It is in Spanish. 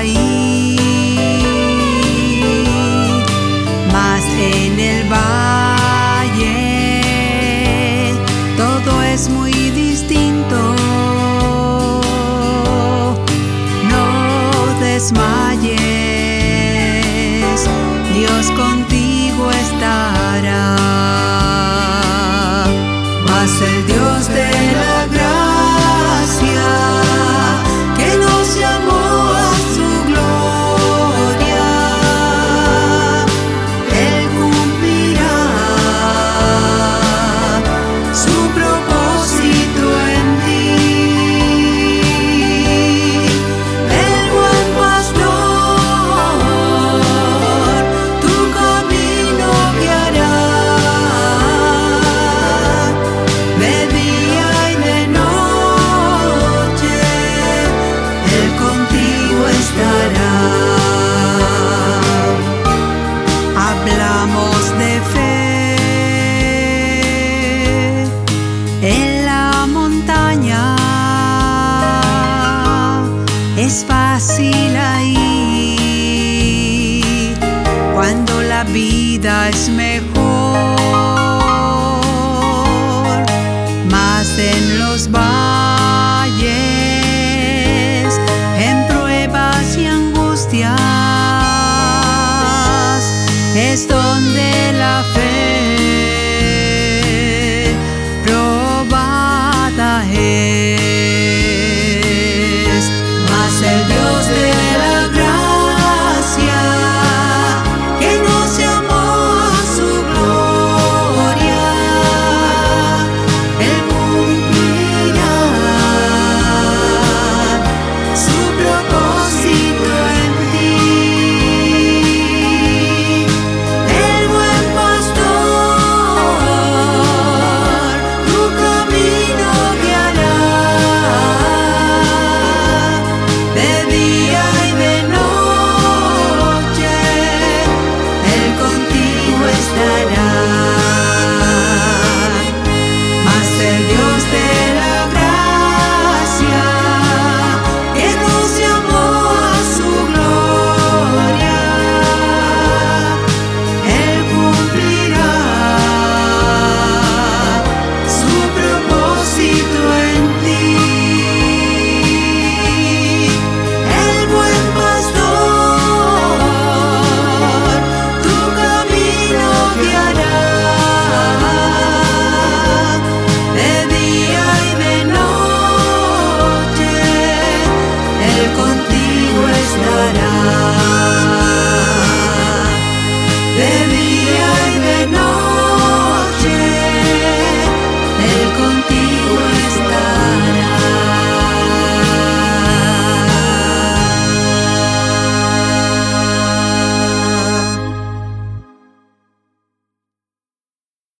ahí. Mas en el valle todo es muy distinto. No desmayes, Dios contigo estará. es fácil ahí cuando la vida es mejor, más en los valles, en pruebas y angustias, es donde la fe.